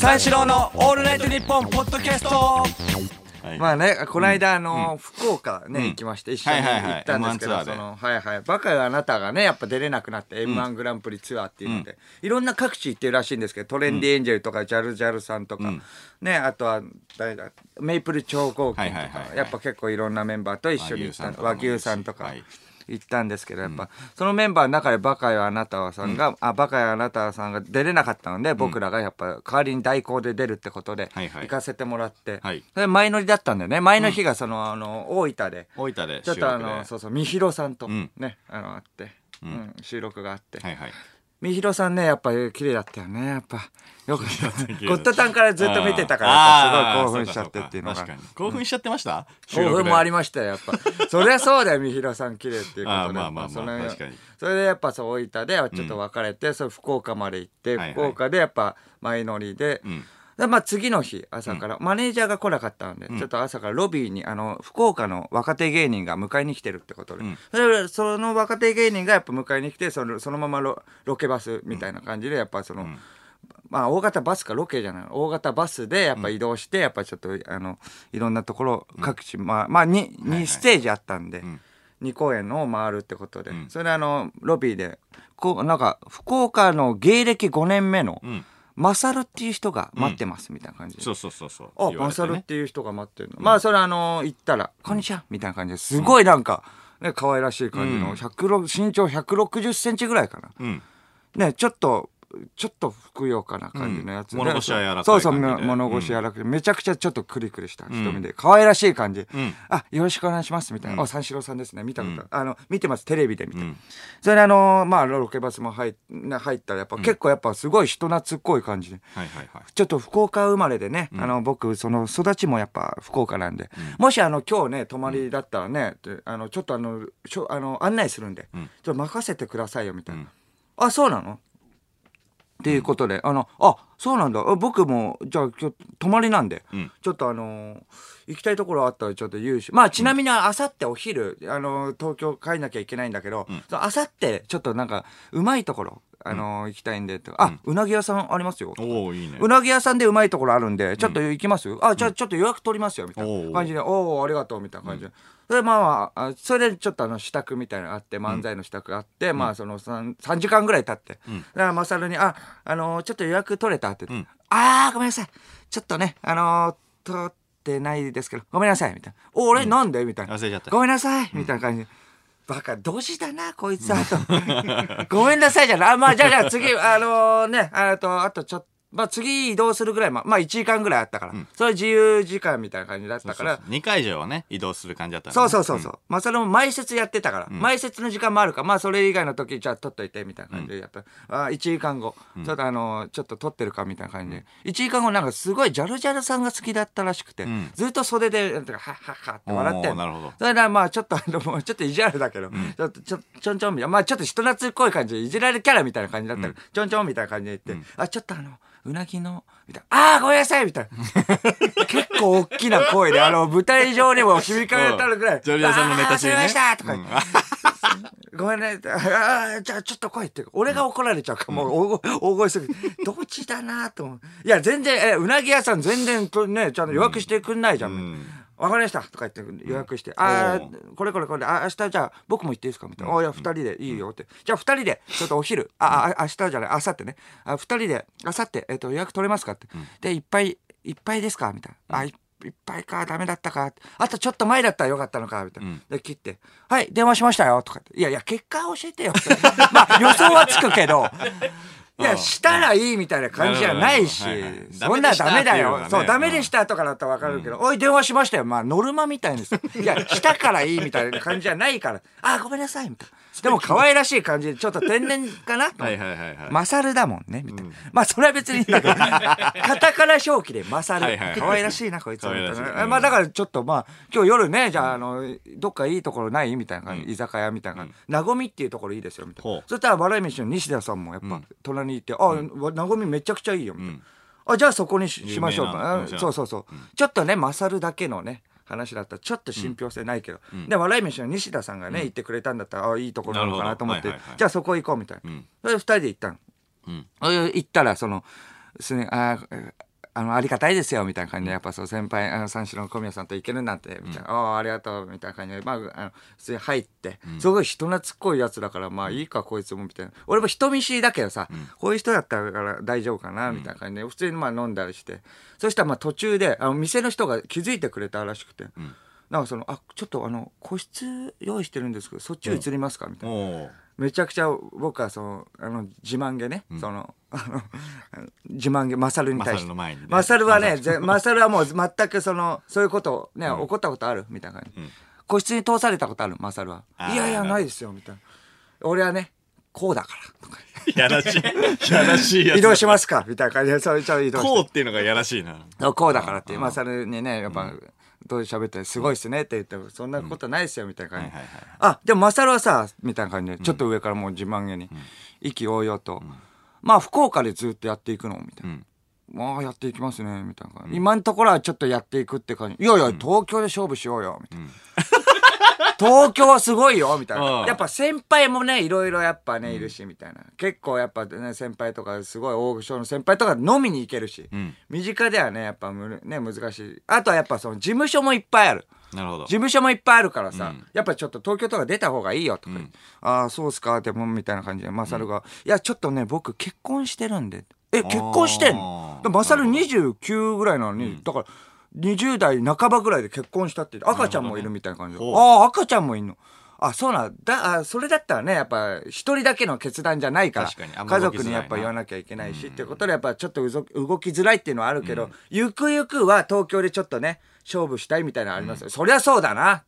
三四郎のオールナイトニッポンポッドキャスト。はい。まあね、この間、あの、福岡ね、うん。行きまして、一緒にはいはいはい。行ったんですけ M1 ツど、アーで。その、はいはい。バカよあなたがね、やっぱ出れなくなって、M1 グランプリツアーっていうので、いろんな各地行ってるらしいんですけど、トレンディエンジェルとか、ジャルジャルさんとかうん、ね、あとは、誰だ、メイプル超合金とはいはいはいは、い。かやっぱ結構いろんなメンバーと一緒に行った和和牛牛さんとかさんとか。もい。行ったんですけど、やっぱ、そのメンバーの中でバカよあなたはさんが、あ、バカよあなたさんが出れなかったので、僕らがやっぱ代わりに代行で出るってことで、はいはい。行かせてもらって、はい。それ前乗りだったんだよね。前の日がその、あの、大分で、大分でちょっとあの、そうそう、みひろさんとうん。ね、あの、あって、うん、収録があって。はいはいみひろさんね、やっぱ綺麗だったよね、やっぱ。よかった。ゴッドタンからずっと見てたから、すごい興奮しちゃってっていうのが。興奮しちゃってました？興奮もありまましたよ、やっぱ。そりゃそうだよ、みひろさん綺麗っていうことで。まあまあまあそれでやっぱそう、大分でちょっと別れて、それ福岡まで行って、はいはい福岡でやっぱ前乗りで、うんでまあ次の日朝から、マネージャーが来なかったので、ちょっと朝からロビーにあの福岡の若手芸人が迎えに来てるってことで、うん。それでその若手芸人がやっぱ迎えに来てそのそのままロロケバスみたいな感じでやっぱその、ん。まあ大型バスかロケじゃない。大型バスでやっぱ移動して、やっぱちょっとあのいろんなところ各地、まあまあ 2, はい2ステージあったんで、ん。2公演を回るってことで、ん。それであのロビーでこうなんか福岡の芸歴5年目の、うんマサルっていう人が待ってますみたいな感じ。で。そうそうそうそう。あ、マサルっていう人が待ってるの。まあ、それあの、行ったら、こんにちはみたいな感じです。ごいなんか、ね、可愛らしい感じの、うん。106身長160センチぐらいかな。うん。ね、ちょっと、ちょっとふくよかな感じのやつで、うん。物腰は柔らかいそうそう、物腰柔らかくて、めちゃくちゃちょっとクリクリした瞳で、可愛らしい感じ。うん。あ、よろしくお願いします、みたいな。あ、三四郎さんですね。見たこと。ある、あの、見てます、テレビで見て。うん。それであの、まあ、ロケバスも入入ったら、やっぱ、結構やっぱすごい人懐っこい感じで。はいはいはい。ちょっと福岡生まれでね、あの僕その育ちもやっぱ福岡なんで、もしあの今日ね泊まりだったらね、であのちょっとあのしょあの案内するんで、ん。ちょっと任せてくださいよみたいな、うん。あそうなの？っていうことで、あのあそうなんだ。あ僕もじゃあ今日泊まりなんで、うん。ちょっとあの行きたいところあったらちょっと言うしまあちなみにあさってお昼あの東京帰んなきゃいけないんだけどあさってちょっとなんかうまいところあの、行きたいんでってあ、うなぎ屋さんありますよ。おおいいね。うなぎ屋さんでうまいところあるんで、ちょっと行きます、あ、じゃあちょっと予約取りますよ、みたいな感じで、おおありがとう、みたいな感じで。それでまあ、あそれでちょっとあの、支度みたいなのがあって、漫才の支度があって、まあ、その 3, 3時間ぐらい経って、だからまさるに、あ、あのーちょっと予約取れたって言って、あー、ごめんなさい。ちょっとね、あのー取ってないですけど、ごめんなさい、みたいな。お、俺、なんで？みたいな。忘れちゃった。ごめんなさい、みたいな感じ。で。バカ、ドジだな、こいつは、と。ごめんなさいじゃない。あ、まあ、じゃあ、じゃあ、次、あのね、あと、あと、ちょっと、まあ、次移動するぐらい、まあ、まあ、1時間ぐらいあったから、それ自由時間みたいな感じだったから、2回以上はね移動する感じだったんだそうねそうそうそう。まあ、それも前説やってたから、前説の時間もあるから、まあ、それ以外の時、じゃあ、取っといて、みたいな感じでやった。あ、1時間後、ちょっとあの、ちょっと撮ってるか、みたいな感じで。1時間後、なんかすごいジャルジャルさんが好きだったらしくて、ん。ずっと袖で、はっはっはって笑ってなるほど。それで、まあ、ちょっとあの、もうちょっと意地悪だけど、ちょっと、ちょ、ちょんちょんみたいな、まあ、ちょっと人懐っこい感じで、いじられるキャラみたいな感じだったら、ちょんちょんみたいな感じで言って、あ、ちょっとあの、うなぎの、みたいな、ああ、ごめんなさいみたいな。結構大きな声で、あの、舞台上にも響かれたるぐらい、ジョリアさんのネタ中にねあませんとか言って、ごめんね、ああ、じゃあちょっと来いって、俺が怒られちゃうから、もう大声大声する。どっちだなと思う。いや、全然、え、うなぎ屋さん全然とね、ちゃんと予約してくんないじゃん。んわかりましたとか言って予約して、あおあ、これこれこれ、あ明日じゃあ僕も行っていいですか？みたいな。あいや、二人でいいよって。じゃあ二人で、ちょっとお昼、あ、あ明日じゃない、明後日ね。あ二人で、明後日、えっと、予約取れますか？って。で、いっぱい、いっぱいですか？みたいな。あ、いいっぱいか、ダメだったか。あとちょっと前だったらよかったのか、みたいな。で、切って、はい、電話しましたよ、とかって。いやいや、結果教えてよ。まあ、予想はつくけど、いや、したらいいみたいな感じじゃないしそんなダメだよ。そう、ダメでしたとかだったらわかるけど、おい、電話しましたよ。まあ、ノルマみたいです。いや、したからいいみたいな感じじゃないから、あ、ごめんなさい、みたいな。でも、可愛らしい感じで、ちょっと天然かな？はいはいはいはい。マサルだもんね、みたいな。まあ、それは別にいいんだけど、カタカナ表記でマサル。はいはいはい。可愛らしいな、こいつは。みたい。なまあ、だからちょっとまあ、今日夜ね、じゃあ、あの、どっかいいところない？みたいな感じ、居酒屋みたいな感じ。なごみっていうところいいですよ、みたい。な。そしたら、笑い飯の西田さんもやっぱ、隣にいて、あ、なごみめちゃくちゃいいよ、みたいな。あ、じゃあそこにししましょうか。そうそうそう。ちょっとね、マサルだけのね、話だったらちょっと信憑性ないけど、で笑い飯の西田さんがね、言ってくれたんだったらあいいところなのかなと思って、はいはいはい。じゃあそこ行こうみたいな、ん。それで二人で行ったの、ん。行ったらそのすねあーあのありがたいですよみたいな感じでやっぱそう先輩あの三四郎の小宮さんと行けるなんてみたいな、ああありがとうみたいな感じでまああの普通に入って、すごい人懐っこいやつだからまあいいかこいつもみたいな。俺も人見知りだけどさ、こういう人だったから大丈夫かなみたいな感じで普通にまあ飲んだりして。そしたらまあ途中であの店の人が気づいてくれたらしくて、なんかそのあちょっとあの個室用意してるんですけどそっち移りますかみたいな。めちゃくちゃ僕はそのあの自慢げね、そのあの自慢げマサルに対して。マサルの前にね。はねぜマサルはもう全くそのそういうことね、起こったことあるみたいな感じ、個室に通されたことあるマサルはいやいやないですよみたいな。俺はねこうだからとか。やらしい。やらしいやつ移動しますかみたいな感じでそれちょっと移動こうっていうのがやらしいな。こうだからってマサルにねやっぱ、どう喋ってすごいっすねって言ってもそんなことないっすよみたいな感じ。で、あでもマサルはさみたいな感じでちょっと上からもう自慢げに意気揚々と、まあ福岡でずっとやっていくのみたいな、うん。まあやっていきますねみたいな感じ、今のところはちょっとやっていくって感じ。いやいや東京で勝負しようよみたいな、東京はすごいよみたいな、うん。やっぱ先輩もねいろいろやっぱねいるしみたいな。結構やっぱね先輩とかすごい大御所の先輩とか飲みに行けるし、ん。身近ではねやっぱむね難しい。あとはやっぱその事務所もいっぱいある。なるほど。事務所もいっぱいあるからさ、うん。やっぱちょっと東京とか出た方がいいよとか。ああそうっすかでもみたいな感じでマサルが、いやちょっとね僕結婚してるんでえ結婚してんの？あーでマサル29ぐらいなのに、だから20代半ばぐらいで結婚したって赤ちゃんもいるみたいな感じ。で、なるほどああ赤ちゃんもいんの。あそうなんだ。あそれだったらねやっぱ一人だけの決断じゃないから家族にやっぱ言わなきゃいけないし、っていうことでやっぱちょっと動きづらいっていうのはあるけど、ゆくゆくは東京でちょっとね勝負したいみたいなのありますよ、そりゃそうだな。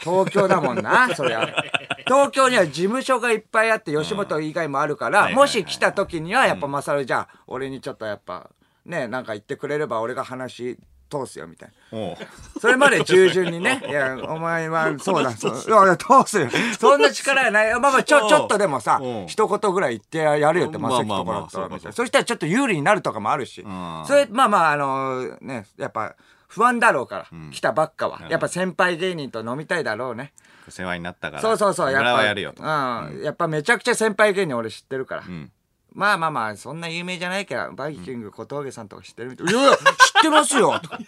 東京だもんな そりゃ。東京には事務所がいっぱいあって吉本以外もあるから、もし来た時にはやっぱマサルじゃあ俺にちょっとやっぱねなんか言ってくれれば俺が話通すよみたいな。それまで従順にね、いや、お前は そうだ、そう、いや、いやどうする そんな力はない。まあまあ、ちょ、ちょっとでもさう。ん、一言ぐらい言ってやるよって、まさきとこだったら、みたいな。そしたらちょっと有利になるとかもあるし。ん、それ、まあまあ、あの、ね、やっぱ、不安だろうから、来たばっかは。やっぱ先輩芸人と飲みたいだろうね。世話になったから。そうそうそう、やっ村ぱ。はやるよと。うん。やっぱめちゃくちゃ先輩芸人俺知ってるから。んまあまあまあ、そんな有名じゃないけど、バイキング小峠さんとか知ってるみたい。いやいや、知ってますよとか。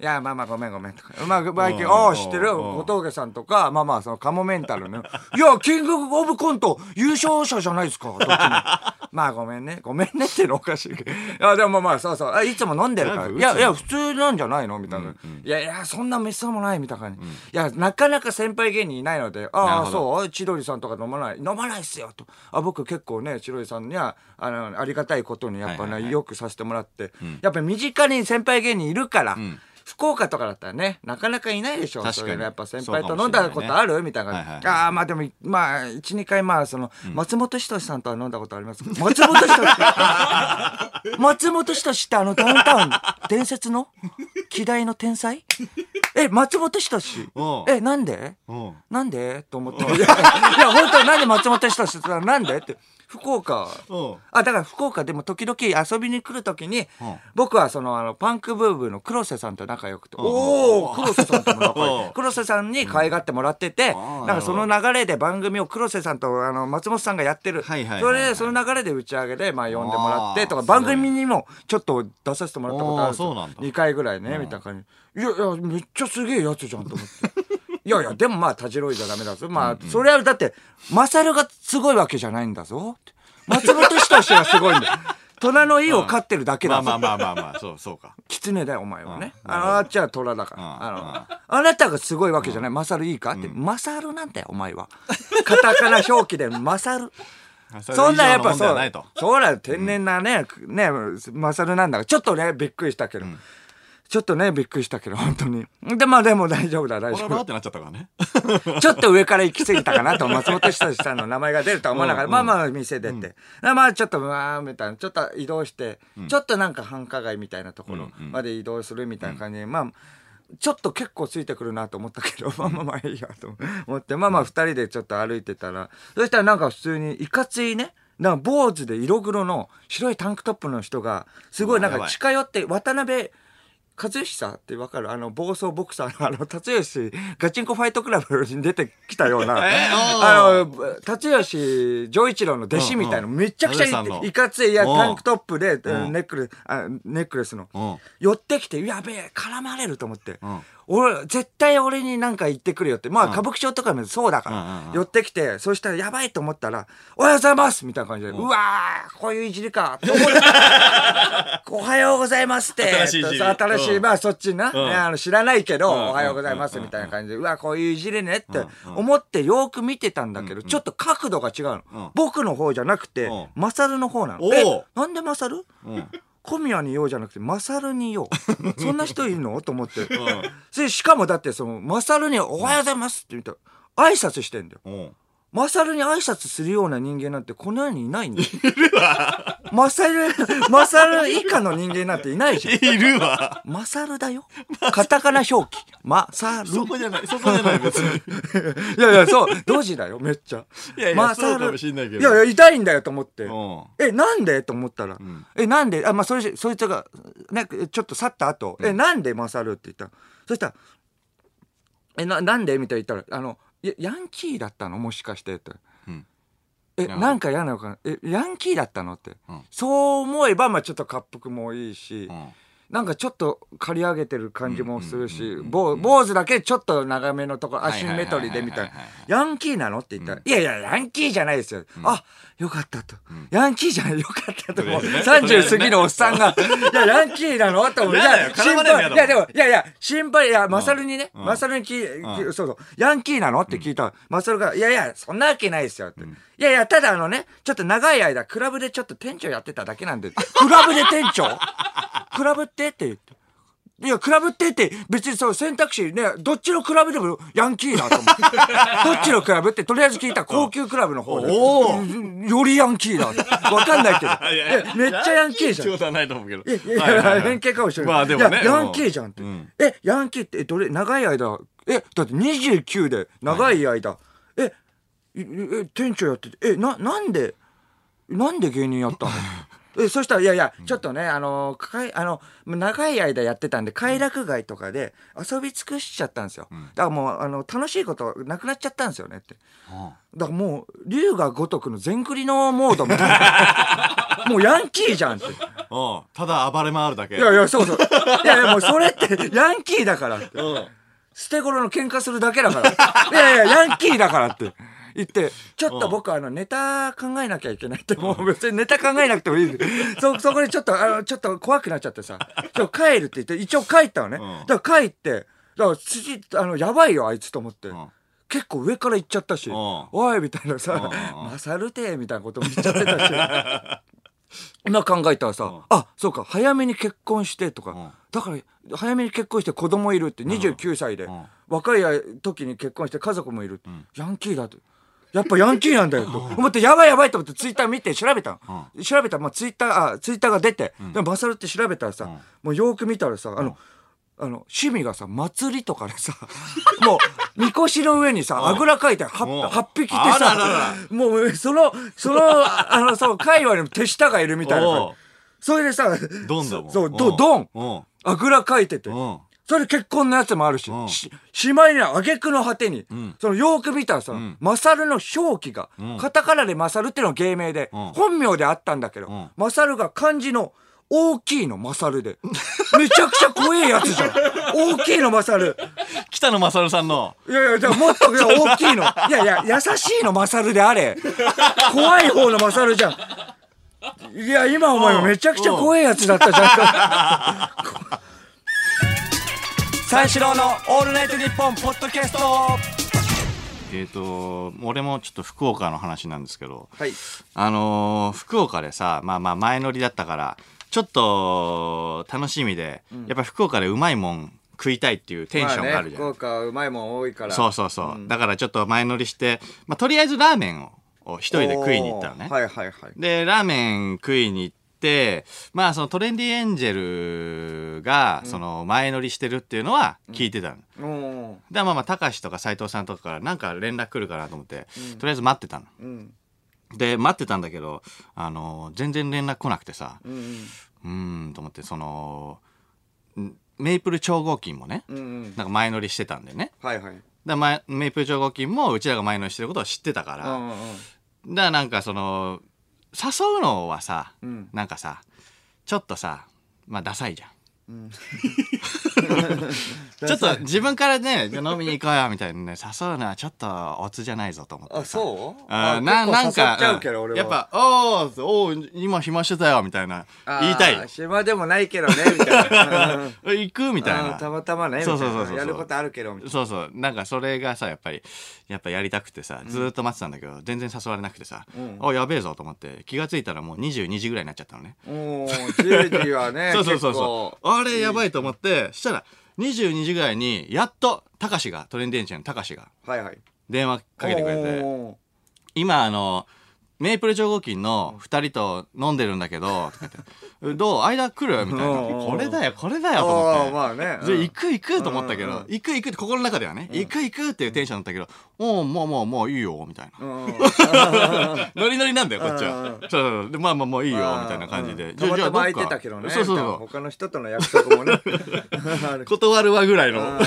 いや、まあまあ、ごめんごめんとか。まあ、バイキング、うんああ、知ってるうん小峠さんとか、まあまあ、そのカモメンタルの。いや、キングオブコント優勝者じゃないですか。どっちも まあ、ごめんね。ごめんねっていうのおかしいけど。いや、でもまあ、そうそう。あいつも飲んでるから。いや、いや、普通なんじゃないの？みたいな。いやいや、そんなめっそうもないみたいな感じ。いや、なかなか先輩芸人いないので、ああ、そう千鳥さんとか飲まない。飲まないっすよ。と。あ、僕結構ね、千鳥さんには、あの、ありがたいことに、やっぱね、よくさせてもらって。やっぱ身近に先輩芸人いるから、ん福岡とかだったらね、なかなかいないでしょ。確かに。そういうのやっぱ先輩と飲んだことある？みたいな。はいはいはい。ああ、まあでも、まあ、一、二回まあ、その、松本人志さんとは飲んだことあります。けど、松本人志、松本人志ってあのダウンタウン、伝説の？希代の天才？え、松本人志？う。んえ、なんで？う。んなんで？と思って。いや、いや本当なんで松本人志ってなんで？って。福岡。うんあ、だから福岡でも時々遊びに来るときに、うん僕はその、あの、パンクブーブーの黒瀬さんと仲良くて、んおお黒瀬さんとも仲良うんい。黒瀬さんに可愛がってもらってて、んなんかその流れで番組を黒瀬さんとあの松本さんがやってる。それで、その流れで打ち上げで、まあ呼んでもらってとか、番組にもちょっと出させてもらったことあるんですよ。あーそうなんだ2回ぐらいね、みたいな感じ。いやいや、めっちゃすげえやつじゃんと思って。いやいや、でもまあ、たじろいじゃダメだぞ。まあ、それはだって、マサルがすごいわけじゃないんだぞ。松本人志がすごいんだよ。虎の意を飼ってるだけだぞ。まあまあまあまあまあそうそうか狐だよ、お前はね。うんあの、あっちは虎だから。うんあの、あなたがすごいわけじゃない。マサルいいかって。マサルなんだよ、お前は。カタカナ表記でマサル。そんなんやっぱそう。そうだよ、天然なね、ね、マサルなんだから、ちょっとね、びっくりしたけど。ちょっとね、びっくりしたけど、本当に。で、まあでも大丈夫だ、大丈夫。っ。てなっちゃったからね。ちょっと上から行き過ぎたかなと、松本人志さんの名前が出るとは思わながら、うんまあまあ店出て。まあちょっと、まあ、みたいな、ちょっと移動して、ちょっとなんか繁華街みたいなところまで移動するみたいな感じで、まあ、ちょっと結構ついてくるなと思ったけど、まあまあまあいいやと思って、まあまあ二人でちょっと歩いてたら、そしたらなんか普通にいかついね、なんか坊主で色黒の白いタンクトップの人が、すごいなんか近寄って、渡辺和久ってわかる？あの暴走ボクサーのあの辰吉ガチンコファイトクラブに出てきたような。えあの辰吉丈一郎の弟子みたいな、めちゃくちゃいかついいやう。んタンクトップで、ん。ネックレあネックレスの、うん。寄ってきてやべえ絡まれると思って、ん俺絶対俺になんか言ってくるよって。まあ、うん。歌舞伎町とかもそうだから、寄ってきてそしたらやばいと思ったら「おはようございます」みたいな感じで「うわーこういういじりか」おはようございます」って新しい新しい、うん。まあそっちな、あの知らないけど、うん。おはようございますみたいな感じで、うわこういういじりねって思ってよく見てたんだけど、ちょっと角度が違うの、うん。僕の方じゃなくて、うん。マサルの方なの。えなんでマサル？うん小宮に言おうじゃなくてマサルに言おうそんな人いるの？と思って、それしかもだってそのマサルに「おはようございます」って言ったら挨拶してんだよ。うんマサルに挨拶するような人間なんてこの世にいないんだよ。マサル、マサル以下の人間なんていないじゃん。いるわ。マサルだよ。カタカナ表記。マサル。そこじゃないそこじゃない別に。いやいや、そう、ドジだよ、めっちゃ。いやいやそうかもしんないけど。いやいや、痛いんだよと思って。うん。え、なんで？と思ったら、ん。え、なんで？あ、まあ、それ、そいつが、なんか、ちょっと去った後、え、なんでマサルって言ったの？そしたら、え、な、なんで？みたいに言ったら、あの、やヤンキーだったの？もしかしてって。うん。え、や。なんか嫌なのかなえ、ヤンキーだったの？って。うん。そう思えば、まあちょっと滑腹もいいし、うんなんかちょっと刈り上げてる感じもするし坊主だけちょっと長めのところアシンメトリーでみたいな「ヤンキーなの?」って言ったら「いやいやヤンキーじゃないですよ」あよかったと「ヤンキーじゃないよかった」ともう30過ぎのおっさんが「いやヤンキーなの?」と思ういやだよや絡まれるのやだもんいやでもいやいや心配いやマサルにねマサルに聞いそうそう「ヤンキーなの?」って聞いたらマサルが「いやいやそんなわけないですよ」って「いやいやただあのねちょっと長い間クラブでちょっと店長やってただけなんでクラブで店長？クラブって？って言って。いや、クラブってって、別にそう選択肢ね、どっちのクラブでもヤンキーだと思って。どっちのクラブって、とりあえず聞いたら高級クラブの方で。おうんよりヤンキーだ。わかんないけど。いやいやえめっちゃヤンキーじゃん。い仕事はないと思うけどやいやいや、はいはいはい偏見かもしれない。まあでもねヤンキーじゃんって。うんえ、ヤンキーって、え、どれ、長い間、え、だって29で、長い間、え、いえ、店長やってて、え、な、なんで、なんで芸人やったの？えそしたらいやいやちょっとねあのかいあの長い間やってたんで快楽街とかで遊び尽くしちゃったんですよ、だからもうあの楽しいことなくなっちゃったんですよねって。だからもう龍が如くの全クリのモードみたいな。もうヤンキーじゃんって。うんただ暴れ回るだけ。いやいやそうそう。いやいやもうそれってヤンキーだからって。う。ん捨て頃の喧嘩するだけだから。いやいやヤンキーだからって言って。ちょっと僕あのネタ考えなきゃいけないってもう別にネタ考えなくてもいい そそこでちょっとあのちょっと怖くなっちゃってさ「今日帰る」って言って一応帰ったのね、うん。だから帰ってだから次あのやばいよあいつと思って、ん。結構上から行っちゃったし「ん。おい」みたいなさ。うん「マサルテ」みたいなことも言っちゃってたし。今考えたらさ、ん。あそうか早めに結婚してとか、ん。だから早めに結婚して子供いるって29歳で、ん。若い時に結婚して家族もいるって、ヤンキーだと。やっぱヤンキーなんだよと。思ってやばいやばいと思ってツイッター見て調べたの、調べた。ら、まあ、ツイッターあツイッターが出て、でもバサルって調べたらさ、もうよく見たらさあの、あの趣味がさ祭りとかでさ もうみこしの上にさあぐらかいて 8, うん。8匹ってあさもうそのそのあのそう界隈にも手下がいるみたいなそれでさドンだもん。そうドドン。うん。あぐらかいてて。うんそれ結婚のやつもあるし、うんししまいには挙句の果てに、んそのよく見たらさ、んマサルの表記が、んカタカナでマサルっていうのが芸名で、うん本名であったんだけど、んマサルが漢字の大きいのマサルで、めちゃくちゃ怖えやつじゃん。大きいのマサル。北野勝さんのいやいや、もっと大きいの。いやいや、優しいのマサルであれ。怖い方のマサルじゃん。いや、今思えばめちゃくちゃ怖いやつだったじゃん。三四郎の「オールナイトニッポン」ポッドキャスト。えっと俺もちょっと福岡の話なんですけどはい。あのー福岡でさまあまあ前乗りだったからちょっと楽しみで、やっぱ福岡でうまいもん食いたいっていうテンションがあるじゃん、まあね、福岡はうまいもん多いから。そうそうそう、だからちょっと前乗りして、まあ、とりあえずラーメンをを一人で食いに行ったのね、はいはいはい。でラーメン食いに行ってまあそのトレンディエンジェルがその前乗りしてるっていうのは聞いてたの、おー。でまあまあ高橋とか斉藤さんとかからなんか連絡来るかなと思って、とりあえず待ってたの。うん。で待ってたんだけどあの全然連絡来なくてさ。うん。うーんと思ってそのんメイプル超合金もね、うんうん。なんか前乗りしてたんでね。はいはい。だ前メイプル超合金もうちらが前乗りしてることを知ってたから、うんうん。だからなんかその誘うのはさ、うんなんかさちょっとさまあダサいじゃん。ちょっと自分からね飲みに行こうよみたいなね誘うのはちょっとオツじゃないぞと思ってさ。あそう？あななんかやっぱ「おーおー今暇してたよ」みたいな言いたい。暇でもないけどね みたいな。うん「行く?」みたいな。たまたまねそうそうそうそう。やることあるけどみたいそうそう。なんかそれがさやっぱりやっぱやりたくてさずーっと待ってたんだけど、全然誘われなくてさ、うん。あやべえぞと思って気がついたらもう22時ぐらいになっちゃったのね。なおー10時はね そうそうそうそうあれやばいと思ってしたら22時ぐらいにやっとたかしがトレンディエンジェのたかしがはいはい。電話かけてくれてお今あのメイプル超合金の2人と飲んでるんだけどとか言って「どう？間来る?」みたいな。これだよこれだよーと思って。まあね。じゃあうん行く行くと思ったけど、行く行くって心の中ではね、行く行くっていうテンションだったけど、おおもうもうもういいよみたいな。ノリノリなんだよこっちは。そうそうでまあまあもういいよみたいな感じで。うんたまたま空いてたけどね。そうそうそう。他の人との約束もね。断るわぐらいのうん。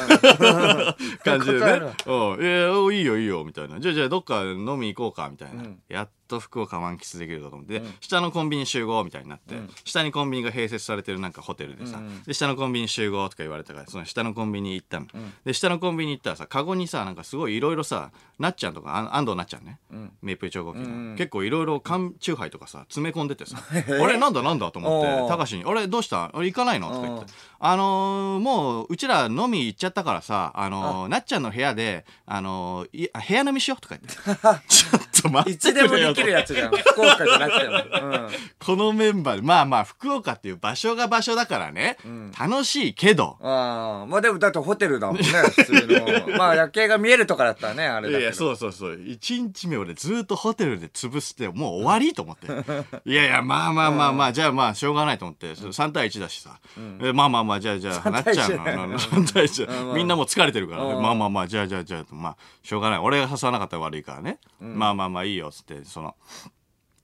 感じで。ね。うん、えいいよいいよみたいな。じゃあじゃあどっか飲み行こうかみたいな。うん。やっと福岡満喫できるかと思って、でうん。下のコンビニ集合みたいになって、うん。下にコンビニが併設されてるなんかホテルでさ、うん。で下のコンビニ集合とか言われたからその下のコンビニ行ったの、ん。で下のコンビニ行ったらさカゴにさなんかすごいいろいろさなっちゃんとかあ安藤なっちゃんね、うん。メイプル超合金の、うん結構いろいろ缶チューハイとかさ詰め込んでてさ「あれなんだなんだ?」と思っておー。高橋に「あれどうした？あれ行かないの?」とか言って。うん「あのーもううちら飲み行っちゃったからさ、あのーなっちゃんの部屋で、あのーいあ部屋飲みしよう」とか言って「ちょっと待って。いつでもできるやつじゃん。福岡じゃなくてもうん。このメンバーでまあまあ福岡っていう場所が場所だからね、ん。楽しいけど。ああ。まあでもだってホテルだもんね 普通の。まあ夜景が見えるとかだったらねあれだけど。いやそうそうそう。1日目俺ずっとホテルで潰してもう終わりと思って。いやいやまあまあまあまあ、じゃあまあしょうがないと思って。3対1だしさ、えまあまあまあじゃあじゃあなっちゃうの。対一あの。3対1、うん。みんなもう疲れてるから、うん。まあまあまあじゃあじゃあじゃあまあしょうがない。俺が誘わなかったら悪いからね、まあまあまあいいよっつってその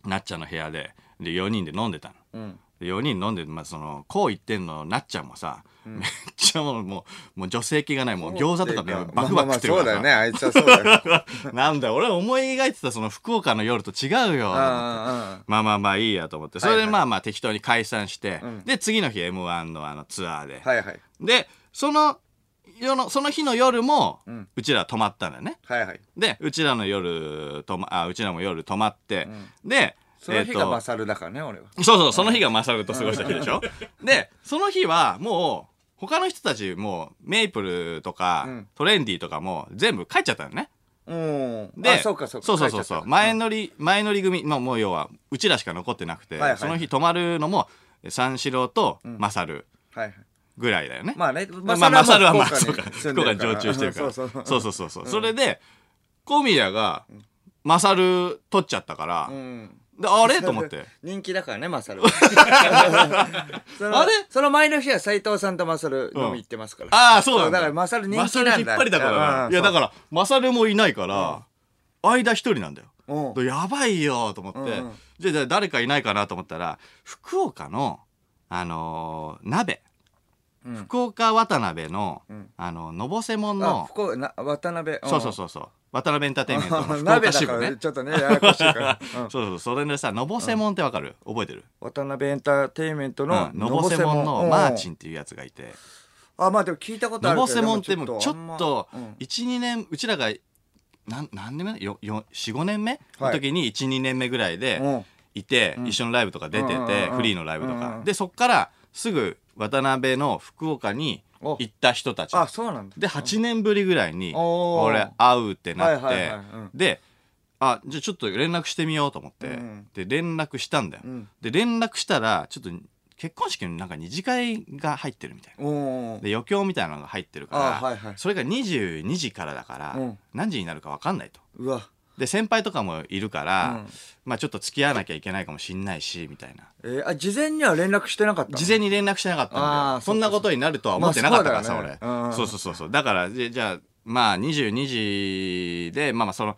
なっちゃんの部屋でで4人で飲んでたの。うん。で4人飲んで、まあ、そのこう言ってんのなっちゃんもさ、めっちゃもうもうもう女性気がない。もう餃子とかねバクバク食ってるまあまあそうからだよね。あいつはそうだよ。なんだよ俺思い描いてたその福岡の夜と違うよまあまあまあいいやと思って。それはい。はいでまあまあ適当に解散して、うん。で次の日 m 1のあのツアーで、はいはい。でその夜のその日の夜も、ううんちら泊まったんだよね。はいはい。でうちらの夜とまあうちらも夜泊まって、でその日がマサルだからね俺は。そうそう、その日がマサルと過ごした日でしょ？で、その日はもう、他の人たちもう、メイプルとか、うん。トレンディとかも全部帰っちゃったのね。うん。で、あそうかそうか。そうそうそう。そう。前乗り、前乗り組、まあもう要は、うちらしか残ってなくて、はいはい。その日泊まるのも、三四郎とマサルはいはいぐらいだよね。まあねまあ、マサルはまあ、福そうか、福岡に常駐してるから。そうそうそう。そうそれで、小宮が、マサル取っちゃったから、うん。で、あれ？と思って。人気だからねマサル。あれ？その前の日は斎藤さんとマサル飲み行ってますから。ああ、そうだ。だからマサル人気マサなんだ。ル引っ張りだからいや、だから、マサルもいないから、間一人なんだよ。うん。やばいよと思って、じゃあじゃあ誰かいないかなと思ったら、福岡の、あのー鍋。うん。福岡渡辺の、ん。あの、のぼせもんあの、福岡な渡辺そうそうそうそう。渡辺エンターテインメントの 福岡支部ね。ちょっとねややこしいから、うん。そうそう、それでさ、のぼせもんってわかる？覚えてる？渡辺エンターテインメントのうん。のぼせもんのマーチンンっていうやつがいて、あまあでも聞いたことあのるけどぼせもんってもうちょっとあんまうん。12年うちらがなん何年目よよ45年目？のはい。時に12年目ぐらいでうん。いて、一緒のライブとか出てて、フリーのライブとか、でそっからすぐ渡辺の福岡にお。行った人たち。あそうなんだ。で8年ぶりぐらいに俺会うってなって、であじゃあちょっと連絡してみようと思って、うん。で連絡したんだよ、うん。で連絡したらちょっと結婚式のなんか二次会が入ってるみたいな。で余興みたいなのが入ってるから、あはいはい。それが22時からだから、うん。何時になるか分かんないと。うわで先輩とかもいるから、うん。まあちょっと付き合わなきゃいけないかもしんないしみたいな。えーあ事前には連絡してなかったの？事前に連絡してなかったんでそんなことになるとは思ってなかったからさ、まあそね。俺、うん。そうそうそうそう。だからじじゃあまあ22時でまあまあその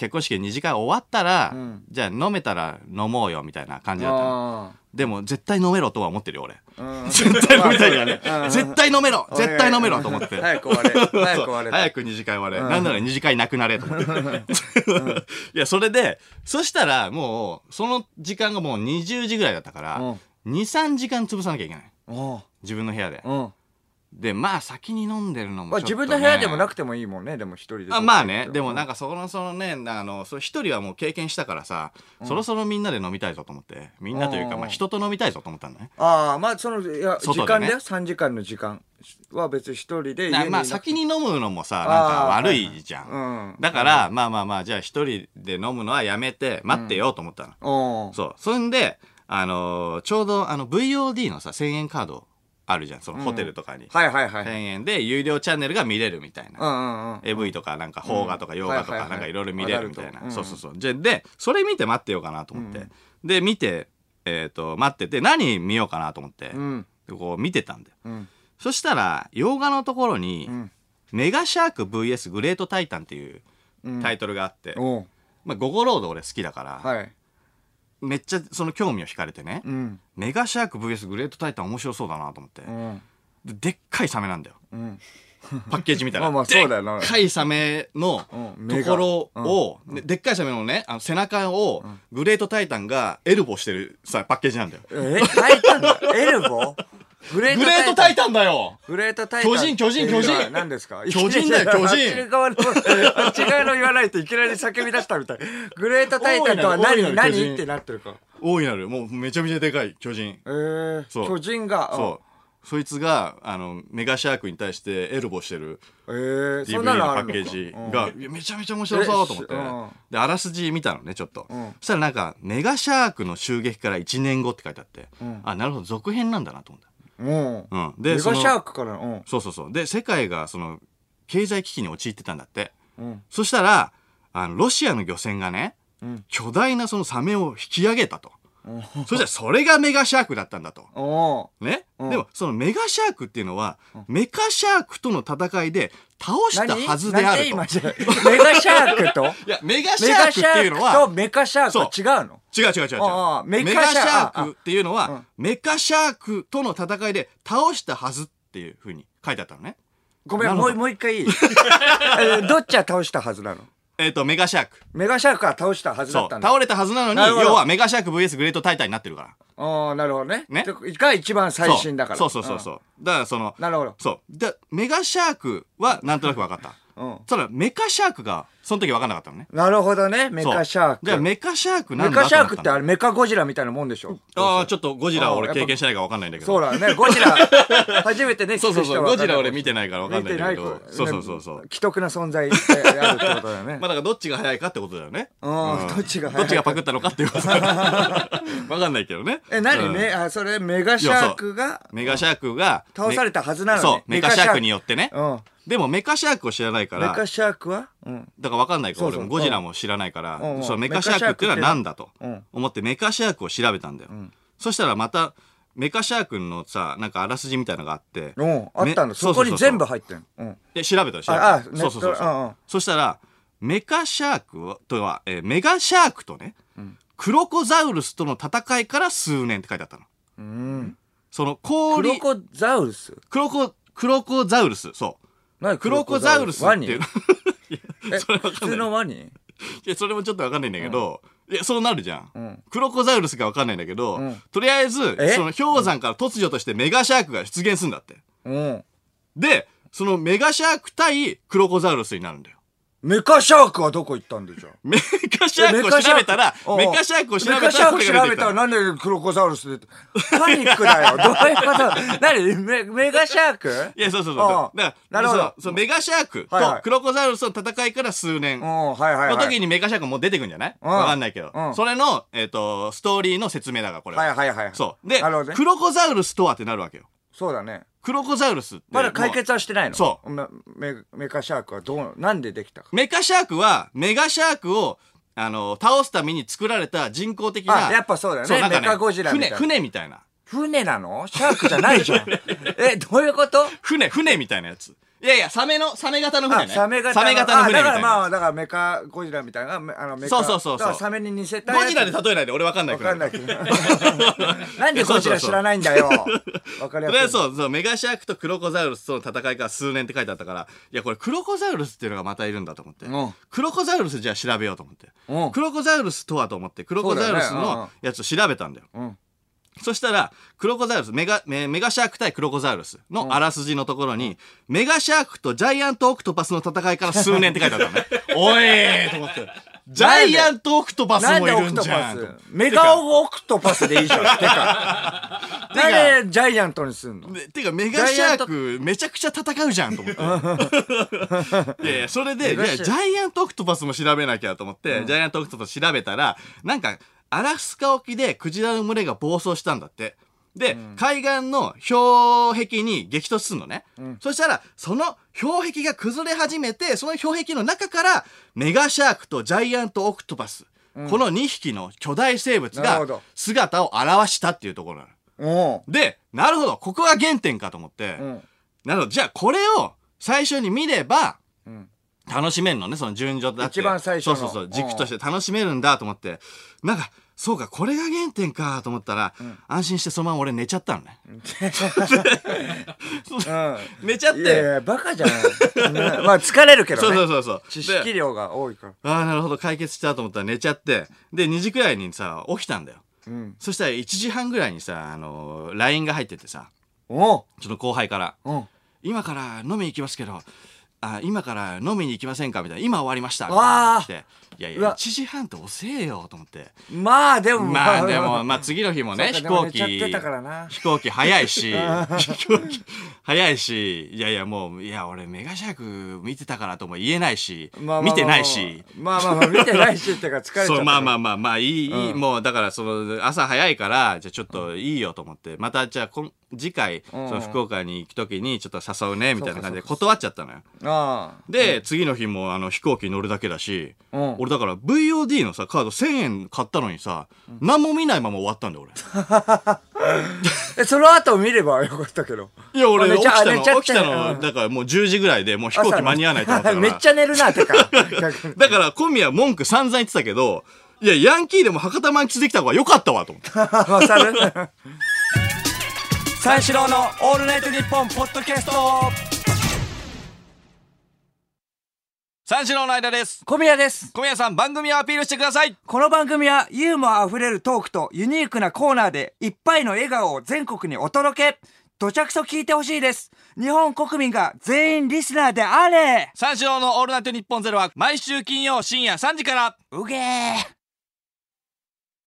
結婚式二次会終わったら、うん。じゃあ飲めたら飲もうよみたいな感じだったの。あでも絶対飲めろとは思ってるよ俺。ーうん。絶対飲みたいからね。絶対飲めろ。絶対飲めろと思って。早く終われ。早く終われ早く二次会終われ、なんなら二次会なくなれと思って、いやそれでそしたらもうその時間がもう20時ぐらいだったから、うん。23時間潰さなきゃいけない。う。ん自分の部屋で、うんでまあ先に飲んでるのもまあちょっと、ね、自分の部屋でもなくてもいいもんねでも一人であまあね。でもなんかかそのそのねあのそ一人はもう経験したからさ、そろそろみんなで飲みたいぞと思って。みんなというか、うんまあ、人と飲みたいぞと思ったんだね。ああまあそのいや時外でね。間だよ3時間の時間は別に一人でまあ先に飲むのもさなんあかー悪いじゃん、うん。だから、まあまあまあじゃあ一人で飲むのはやめて待ってよと思ったの、うん。そう。そんであのーちょうどあの VOD のさ1000円カードあるじゃん。そのホテルとかに、はいはいはい1000円で有料チャンネルが見れるみたいな、うんうんうん。AV とかなんか邦画とか洋画とはいはい。はいかなんかいろいろ見れるみたいな、そうそうそう。じゃでそれ見て待ってようかなと思って、で見てえっ、と待ってて何見ようかなと思って、うん。でこう見てたんだよ。うん。そしたら洋画のところに、ん。メガシャーク VS グレートタイタンっていううん。タイトルがあって、おう。まあ、ゴゴロード俺好きだから、はいめっちゃその興味を惹かれてね、うん。メガシャーク VS グレートタイタン面白そうだなと思って、うん。ででっかいサメなんだよ。うん。パッケージ見たら。まあまあそうだよな。でっかいサメのうん。ところを、ででっかいサメのねあの背中をグレートタイタンがエルボーしてるさパッケージなんだよ。えタイタンだエルボー？グレグレートタインタンだよ。グレートタイタン。巨人巨人巨人。何ですか？巨人だよ巨人。あっち側の言わないといきなり叫び出したみたい。グレートタイタンとは何何ってなってるか。大いなるもうめちゃめちゃでかい巨人。えーそう。巨人がそう。そいつがあのメガシャークに対してエルボーしてるえーそ DVD んのなのパッケージうん。がめちゃめちゃ面白そうと思って。であらすじ見たのねちょっと。ん。そしたらなんかメガシャークの襲撃から1年後って書いてあって。ん。あなるほど。続編なんだなと思ったうん。うん。メガでそのシャークからうん。そうそうそう。で世界がその経済危機に陥ってたんだって。うん。そしたらあのロシアの漁船がねうん。巨大なそのサメを引き上げたとそしたらそれがメガシャークだったんだと。おね、うん。でもそのメガシャークっていうのは、メカシャークとの戦いで倒した何？はずであると。メガシャークと？いや、メガシメャークっていうのは、とメカシャークは違うの？違う違う違うメガシャークっていうのは、うん。メカシャークとの戦いで倒したはずっていうふうに書いてあったのね。ごめんもうもう一回いい？えどっちは倒したはずなの？えっ、と、メガシャーク。メガシャークは倒したはずだそう。ったんだ倒れたはずなのに、なるほど要はメガシャーク VS グレートタイタンになってるから。ああなるほどねねが一番最新だからそうそうそうそうそう。だからその、なるほどそう。で、メガシャークはなんとなく分かった。うんただ、メカシャークが、その時分かんなかったのね。なるほどね。メカシャーク。じゃあメカシャークなんだメカシャークってあれれメカゴジラみたいなもんでしょああちょっとゴジラは俺経験してないから分かんないんだけど。そうだね。ゴジラ初めてねそうそうそう。ゴジラ俺見てないから分かんないんだけど。そうそうそうそう。既得な存在であるってことだよね。まあだからどっちが早いかってことだよね。うんどっちが早いか。どっちがパクったのかっていうこと分かんないけどね。え何？うん。ねあそれメガシャークが？メガシャークが倒されたはずなのに。そう。メカシャークによってね。うん。でもメカシャークを知らないから。メカシャークは？うん。だから分かんないからそうそう。俺もゴジラも知らないからうん。うん。そのメカシャークっていうのは何だと。うん。思ってメカシャークを調べたんだよ。そしたらまたメカシャークのさなんかあらすじみたいなのがあってうん。あったんだ。めそこに全部入ってんうん。で調べたよ調べたああそうそうそうそう、うんうん。そしたらメカシャークとは、えーメガシャークとね、クロコザウルスとの戦いから数年って書いてあったの。うん。そのク氷ロコザウルス？クロコクロコザウルス。そう。何クロコザウルス？っていうえそれわかんない。普通のワニ？いやそれもちょっとわかんないんだけど、いやそうなるじゃん、ん。クロコザウルスかわかんないんだけど、ん。とりあえずえ？その氷山から突如としてメガシャークが出現するんだって。うん。でそのメガシャーク対クロコザウルスになるんだよメカシャークはどこ行ったんでじゃあメカシャークを調べたらメカシャークを調べたらメカシャーク調べたらなんでクロコザウルスでパニックだよ。どういうこと？何？メメガシャーク？いや、そうそうそう。なるほど。メガシャークとクロコザウルスの戦いから数年。うの時にメガシャークもう出てくんじゃない？うん。わかんないけど。う。ん。それの、えっと、ストーリーの説明だから、これは。はいはいはいそう。でクロコザウルスとはってなるわけよ。そうだねクロコザウルスって。まだ解も決はしてないの？そうメメメカシャークはどうなんでできたか？うメカシャークは、メガシャークを、あの、倒すために作られた人工的な。あやっぱそうだよねそうなんかメカゴジラみたい船、な船みたいな。船なの？シャークじゃないじゃん えどういうこと？船、船みたいなやつ。いやいやサメのサメ型のあ船ね。サメ型の。サメ型の船みたいな。あだからまあだからメカゴジラみたいな。あのメカ。そうそうそうそう。だからサメに似せたやつ。ゴジラで例えないで俺わかんないわかんないけけど。なんでゴジラ知らないんだよ。わかりやすい。それはそうそうメガシャークとクロコザウルスとの戦いから数年って書いてあったからいやこれクロコザウルスっていうのがまたいるんだと思って、うん。クロコザウルスじゃあ調べようと思って、うん。クロコザウルスとはと思ってクロコザウルスそうだよね。うん。うんのやつを調べたんだよ、うんそしたら、クロコザウルス、メガ、メメガシャーク対クロコザウルスのあらすじのところに、メガシャークとジャイアントオクトパスの戦いから数年って書いてあったのね。おいーと思って。ジャイアントオクトパスもいるんじゃん。ス？メガオクトパスでいいじゃん。てか。なんでジャイアントにすんの？でてか、メガシャークめちゃくちゃ戦うじゃんと思って。いやいや、それで、ジャイアントオクトパスも調べなきゃと思って、ジャイアントオクトパス調べたら、なんか、アラスカ沖でクジラの群れが暴走したんだって。で、海岸の氷壁に激突するのね。そしたら、その氷壁が崩れ始めて、その氷壁の中から、メガシャークとジャイアントオクトパス、この2匹の巨大生物が姿を現したっていうところなの。おで、なるほど、ここが原点かと思って、ううん。なるほど、じゃあこれを最初に見れば、ん楽しめるのね、その順序だって。一番最初の。そうそうそう、軸として楽しめるんだと思って、なんか、そうか、これが原点かと思ったら、安心してそのまま俺寝ちゃったのね。寝ちゃっうんいやいて、やバカじゃないねまあ疲れるけどそうねそうそうそう。知で識量が多いから。ああ、なるほど、解決したと思ったら寝ちゃって、で、2時くらいにさ、起きたんだよ。うん。そしたら1時半ぐらいにさ、あの、LINE が入っててさ、おその後輩から、うん。今から飲み行きますけど、あ、今から飲みに行きませんか？みたいな。今終わりました。わたいな。来て。いやいうや、わ。1時半って遅えよ、と思って。まあでも。まあでも、まあ次の日もね、飛そうかでも行機寝ちゃってたからな、飛行機早いし、飛行機早いし、いやいやもう、いや俺メガシャーク見てたからとも言えないし、まあまあまあ見てないし、まあまあまあ見てないしっていうか疲れちゃったそうまあまああまあまあいい、いいうん。もうだからその朝早いからじゃあちょっといいよと思って。またじゃあこん次回そうん。の福岡に行く時にちょっと誘うねみたいな感じで断っちゃったのよ。あで、次の日もあの飛行機乗るだけだし、うん。俺だから VOD のさカード1000円買ったのにさ、何も見ないまま終わったんだよ えその後見ればよかったけど。俺いや俺起きたの起きたのうん。だからもう10時ぐらいでもう飛行機間に合わないと思ったから。めっちゃ寝るなてかだから小宮文句散々言ってたけどいやヤンキーでも博多満喫できた方が良かったわと思って 三四郎のオールナイトニッポンポッドキャスト三四郎の間です。小宮です。小宮さん番組をアピールしてください。この番組はユーモアあふれるトークとユニークなコーナーでいっぱいの笑顔を全国にお届け。どちゃくそ聞いてほしいです。日本国民が全員リスナーであれ。三四郎のオールナイトニッポンゼロは毎週金曜深夜3時から。うげー